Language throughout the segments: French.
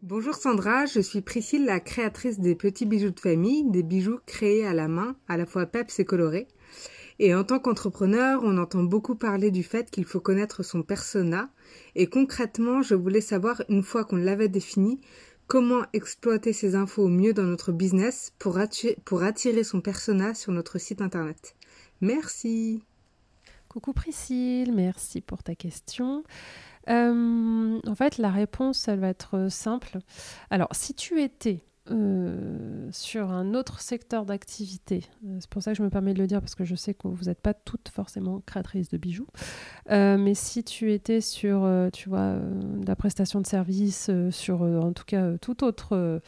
Bonjour Sandra, je suis Priscille, la créatrice des petits bijoux de famille, des bijoux créés à la main, à la fois peps et colorés. Et en tant qu'entrepreneur, on entend beaucoup parler du fait qu'il faut connaître son persona. Et concrètement, je voulais savoir, une fois qu'on l'avait défini, comment exploiter ces infos au mieux dans notre business pour, attirer, son persona sur notre site internet. Merci. Coucou Priscille, merci pour ta question. Euh, en fait, la réponse, elle va être simple. Alors, si tu étais euh, sur un autre secteur d'activité. Euh, c'est pour ça que je me permets de le dire parce que je sais que vous n'êtes pas toutes forcément créatrices de bijoux. Mais si tu étais sur, tu vois, la prestation de service, sur en tout cas tout autre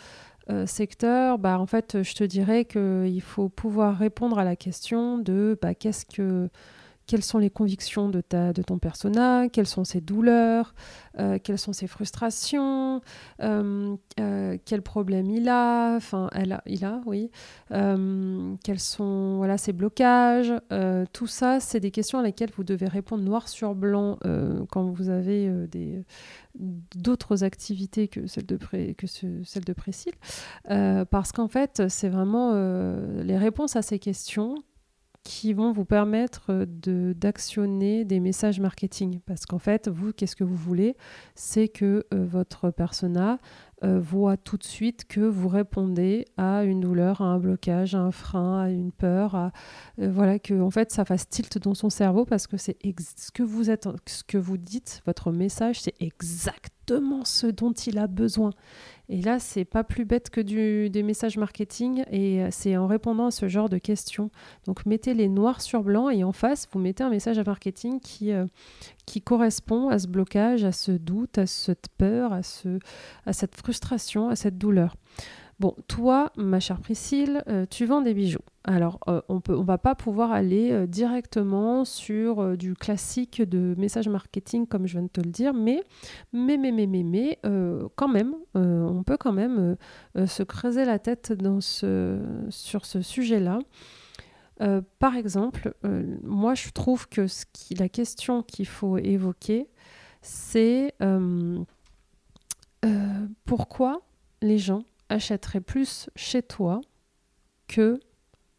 secteur, bah en fait, je te dirais qu'il faut pouvoir répondre à la question de bah, qu'est-ce que quelles sont les convictions de, ta, de ton persona, quelles sont ses douleurs, euh, quelles sont ses frustrations, euh, euh, quels problèmes il a, enfin, elle a, il a, oui, quels sont voilà, ses blocages. tout ça, c'est des questions à lesquelles vous devez répondre noir sur blanc quand vous avez des, d'autres activités que celle de, Pré, que ce, celle de Précile, parce qu'en fait, c'est vraiment les réponses à ces questions qui vont vous permettre de, d'actionner des messages marketing. Parce qu'en fait, vous, qu'est-ce que vous voulez? C'est que euh, votre persona euh, voit tout de suite que vous répondez à une douleur, à un blocage, à un frein, à une peur, à, euh, voilà, que en fait ça fasse tilt dans son cerveau parce que c'est ce que vous êtes, ce que vous dites, votre message, c'est ce dont il a besoin. Et là, c'est pas plus bête que du, des messages marketing et euh, c'est en répondant à ce genre de questions. Donc mettez les noirs sur blanc et en face, vous mettez un message à marketing qui, euh, qui correspond à ce blocage, à ce doute, à cette peur, à, ce, à cette frustration, à cette douleur. Bon, toi, ma chère Priscille, euh, tu vends des bijoux. Alors, euh, on ne va pas pouvoir aller euh, directement sur du classique de message marketing, comme je viens de te le dire, mais, mais, mais, mais, quand même, on peut quand même se creuser la tête sur ce sujet-là. par exemple, moi, je trouve que la question qu'il faut évoquer, c'est pourquoi les gens achèterait plus chez toi que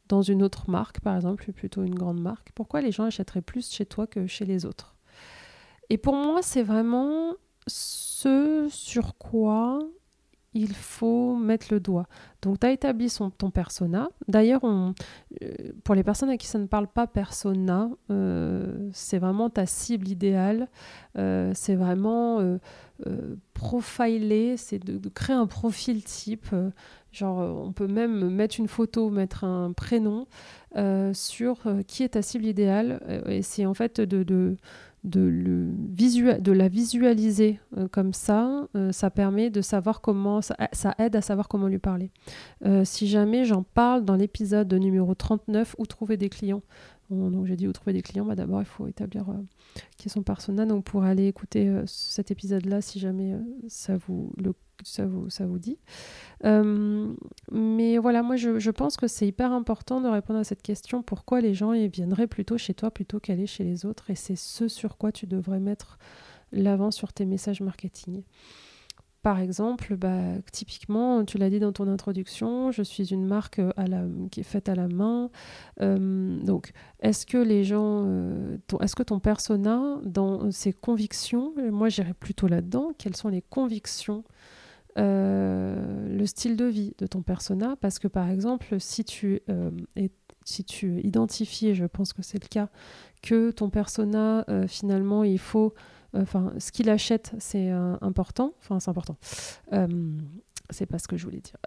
dans une autre marque, par exemple, plutôt une grande marque? Pourquoi les gens achèteraient plus chez toi que chez les autres? Et pour moi, c'est vraiment ce sur quoi il faut mettre le doigt. Donc, tu as établi son, ton persona. D'ailleurs, euh, pour les personnes à qui ça ne parle pas persona, euh, c'est vraiment ta cible idéale. Euh, c'est vraiment profiler, c'est de, créer un profil type. genre, on peut même mettre une photo, mettre un prénom sur qui est ta cible idéale. et c'est en fait de de, la visualiser euh, comme ça, euh, ça permet de savoir comment, ça, aide à savoir comment lui parler. Euh, si jamais j'en parle dans l'épisode numéro 39, où trouver des clients. Donc j'ai dit où trouver des clients, bah d'abord il faut établir qui est son persona, donc pour aller écouter cet épisode-là si jamais ça vous le ça vous, dit. Euh, mais voilà, moi je, pense que c'est hyper important de répondre à cette question pourquoi les gens viendraient plutôt chez toi plutôt qu'aller chez les autres? Et c'est ce sur quoi tu devrais mettre l'avant sur tes messages marketing. Par exemple, bah, typiquement, tu l'as dit dans ton introduction, je suis une marque à la, qui est faite à la main. Euh, donc, est-ce que les gens, euh, est-ce que ton persona, dans ses convictions, moi j'irais plutôt là-dedans, quelles sont les convictions euh, le style de vie de ton persona, parce que par exemple, si tu, euh, si tu identifies, je pense que c'est le cas, que ton persona, euh, finalement, il faut, enfin, ce qu'il achète, c'est important, enfin, c'est important, c'est pas ce que je voulais dire,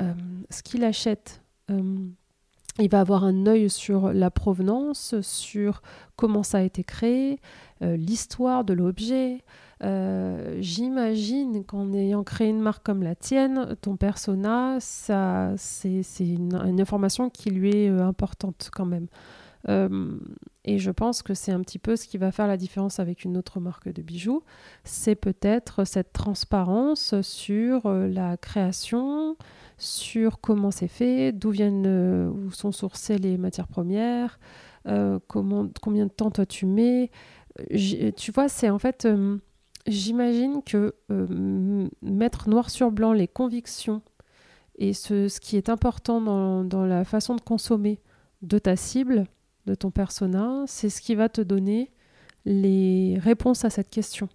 ce qu'il achète, il va avoir un œil sur la provenance, sur comment ça a été créé, l'histoire de l'objet, euh, j'imagine qu'en ayant créé une marque comme la tienne, ton persona, ça, c'est, une, information qui lui est euh, importante quand même. Euh, et je pense que c'est un petit peu ce qui va faire la différence avec une autre marque de bijoux. C'est peut-être cette transparence sur la création, sur comment c'est fait, d'où viennent, où sont sourcées les matières premières, comment, combien de temps toi tu mets, tu vois, c'est en fait, j'imagine que mettre noir sur blanc les convictions et ce, qui est important dans, la façon de consommer de ta cible, de ton persona, c'est ce qui va te donner les réponses à cette question.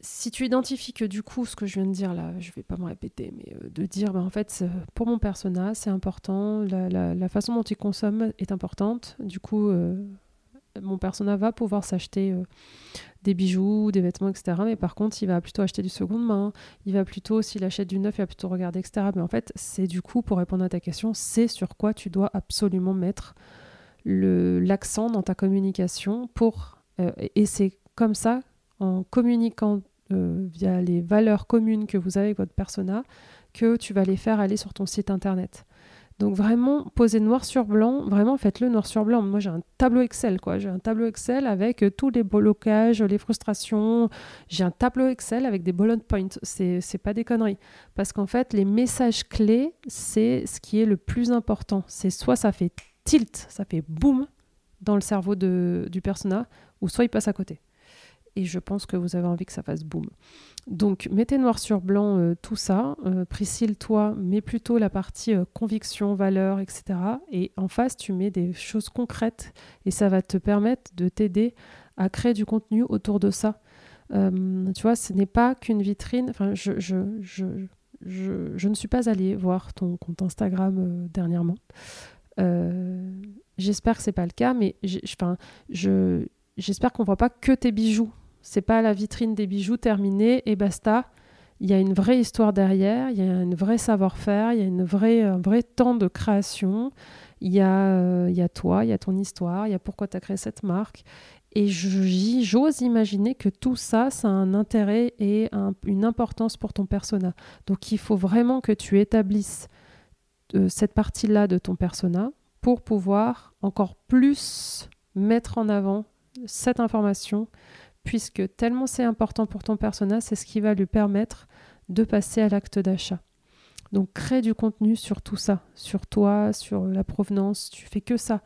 Si tu identifies que du coup, ce que je viens de dire là, je vais pas me répéter, mais euh, de dire, bah, en fait, pour mon persona, c'est important, la, façon dont il consomme est importante, du coup, euh, mon persona va pouvoir s'acheter euh, des bijoux, des vêtements, etc. Mais par contre, il va plutôt acheter du seconde main. Il va plutôt, s'il achète du neuf, il va plutôt regarder, etc. Mais en fait, c'est du coup, pour répondre à ta question, c'est sur quoi tu dois absolument mettre l'accent dans ta communication pour. Euh, et c'est comme ça, en communiquant euh, via les valeurs communes que vous avez avec votre persona, que tu vas les faire aller sur ton site internet. Donc vraiment, poser noir sur blanc, vraiment faites-le noir sur blanc. Moi j'ai un tableau Excel, quoi. J'ai un tableau Excel avec euh, tous les blocages, les frustrations. J'ai un tableau Excel avec des bullet points. C'est, c'est pas des conneries. Parce qu'en fait, les messages clés, c'est ce qui est le plus important. C'est soit ça fait tilt, ça fait boum dans le cerveau du persona, ou soit il passe à côté et je pense que vous avez envie que ça fasse boum. Donc mettez noir sur blanc euh, tout ça. Euh, Priscille, toi, mets plutôt la partie euh, conviction, valeur, etc. Et en face, tu mets des choses concrètes et ça va te permettre de t'aider à créer du contenu autour de ça. tu vois, ce n'est pas qu'une vitrine. Enfin, je, je, je, je, ne suis pas allée voir ton compte Instagram dernièrement. J'espère que c'est pas le cas, mais j'espère qu'on voit pas que tes bijoux c'est pas la vitrine des bijoux terminée et basta. Il y a une vraie histoire derrière, il y a un vrai savoir-faire, il y a une vraie, un vrai temps de création. Il y, a, euh, il y a toi, il y a ton histoire, il y a pourquoi tu as créé cette marque. Et j'ose imaginer que tout ça, ça a un intérêt et une importance pour ton persona. Donc il faut vraiment que tu établisses euh, cette partie-là de ton persona pour pouvoir encore plus mettre en avant cette information puisque tellement c'est important pour ton persona, c'est ce qui va lui permettre de passer à l'acte d'achat. Donc crée du contenu sur tout ça, sur toi, sur la provenance, tu fais que ça.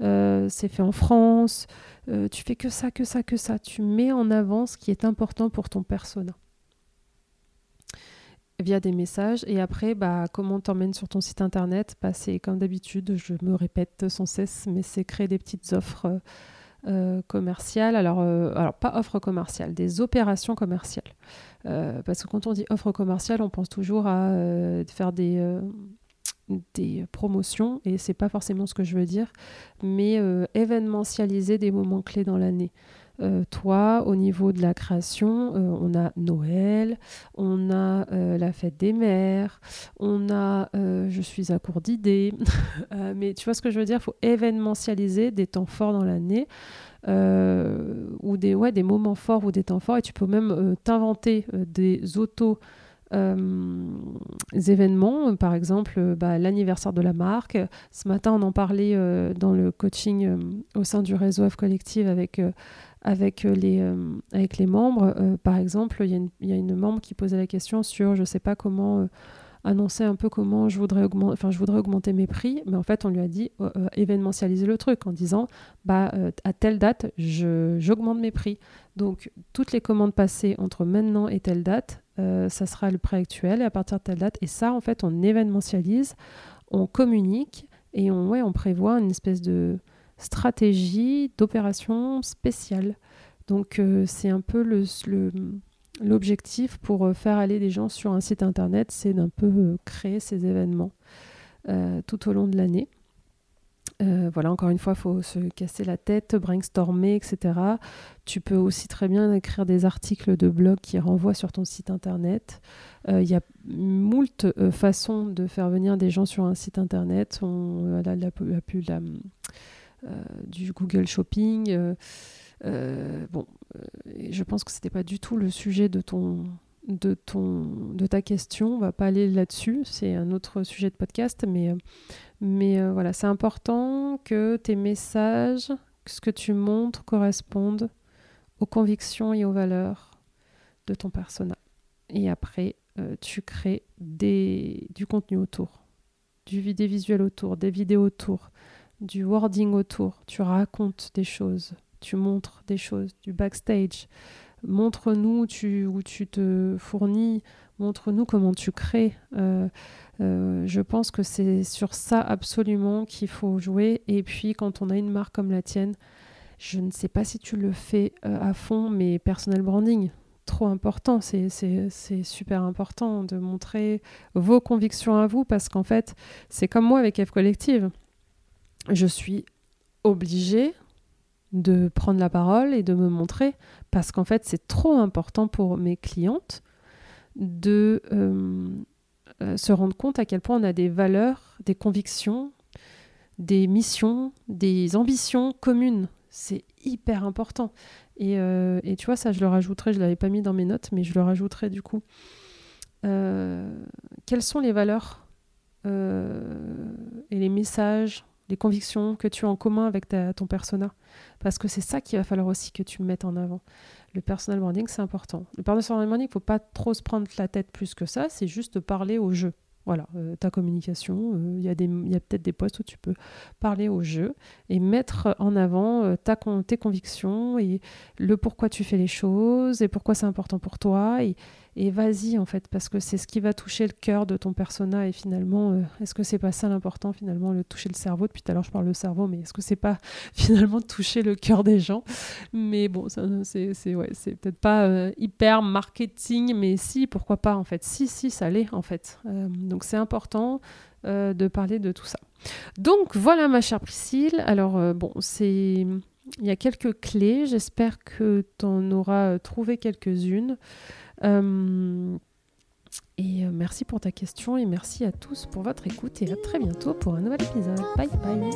Euh, c'est fait en France, euh, tu fais que ça, que ça, que ça. Tu mets en avant ce qui est important pour ton persona via des messages et après bah, comment t'emmènes sur ton site internet? Bah, c'est comme d'habitude je me répète sans cesse mais c'est créer des petites offres euh, euh, commerciales, alors, euh, alors pas offre commerciale, des opérations commerciales. Euh, parce que quand on dit offre commerciale, on pense toujours à faire des, des promotions, et c'est pas forcément ce que je veux dire, mais événementialiser des moments clés dans l'année. Euh, toi, au niveau de la création, euh, on a Noël, on a euh, la fête des mères, on a je suis à court d'idées. mais tu vois ce que je veux dire? Il faut événementialiser des temps forts dans l'année. ou des, ouais, des moments forts ou des temps forts et tu peux même t'inventer des autos événements, par exemple bah, l'anniversaire de la marque. Ce matin, on en parlait dans le coaching au sein du réseau F Collective avec avec euh, les, euh, avec les membres. Euh, par exemple, il y, y, a une membre qui posait la question sur je ne sais pas comment annoncer un peu comment je voudrais, augmenter, enfin, je voudrais augmenter mes prix, mais en fait, on lui a dit événementialiser le truc en disant bah, à telle date, j'augmente mes prix. Donc, toutes les commandes passées entre maintenant et telle date, ça sera le prix actuel et à partir de telle date. Et ça, en fait, on événementialise, on communique et on, ouais, on prévoit une espèce de, stratégie d'opération spéciale. Donc euh, c'est un peu l'objectif pour euh, faire aller des gens sur un site internet, c'est d'un peu euh, créer ces événements tout au long de l'année. voilà, encore une fois, il faut se casser la tête, brainstormer, etc. Tu peux aussi très bien écrire des articles de blog qui renvoient sur ton site internet. Il y a moult façons de faire venir des gens sur un site internet. On, la, la, la, euh, du Google Shopping. Euh, euh, bon, je pense que ce n'était pas du tout le sujet de ton, de, ton, de ta question. On va pas aller là-dessus, c'est un autre sujet de podcast, mais, mais voilà, c'est important que tes messages, ce que tu montres correspondent aux convictions et aux valeurs de ton persona. Et après, tu crées des, du contenu autour, du, des visuels autour, des vidéos autour, du wording autour, tu racontes des choses tu montres des choses, du backstage. Montre-nous tu, où tu te fournis, montre-nous comment tu crées. Euh, euh, je pense que c'est sur ça absolument qu'il faut jouer. Et puis quand on a une marque comme la tienne, je ne sais pas si tu le fais euh, à fond, mais personal branding, trop important. C'est super important de montrer vos convictions à vous parce qu'en fait, c'est comme moi avec F Collective. Je suis obligée de prendre la parole et de me montrer parce qu'en fait, c'est trop important pour mes clientes de euh, euh, se rendre compte à quel point on a des valeurs, des convictions, des missions, des ambitions communes. C'est hyper important. Et, euh, et, tu vois, ça, je le rajouterai, je ne l'avais pas mis dans mes notes, mais je le rajouterai du coup. quelles sont les valeurs et les messages, les convictions que tu as en commun avec ton persona Parce que c'est ça qu'il va falloir aussi que tu mettes en avant le personal branding, c'est important. Le personal branding, il ne faut pas trop se prendre la tête plus que ça, c'est juste parler au jeu. Voilà, euh, ta communication, euh, il y a, peut-être des postes où tu peux parler au jeu et mettre en avant euh, ta, tes convictions et le pourquoi tu fais les choses et pourquoi c'est important pour toi. Et, et vas-y en fait parce que c'est ce qui va toucher le cœur de ton persona et finalement euh, est-ce que c'est pas ça l'important finalement le toucher le cerveau? Depuis tout à l'heure je parle de cerveau mais est-ce que c'est pas finalement toucher le cœur des gens? Mais bon c'est c'est ouais, c'est peut-être pas euh, hyper marketing mais si pourquoi pas en fait. Si si ça l'est en fait. Euh, donc c'est important de parler de tout ça. Donc voilà ma chère Priscille. Alors bon c'est il y a quelques clés, j'espère que tu en auras trouvé quelques-unes. Euh, et euh, merci pour ta question et merci à tous pour votre écoute et à très bientôt pour un nouvel épisode. Bye bye.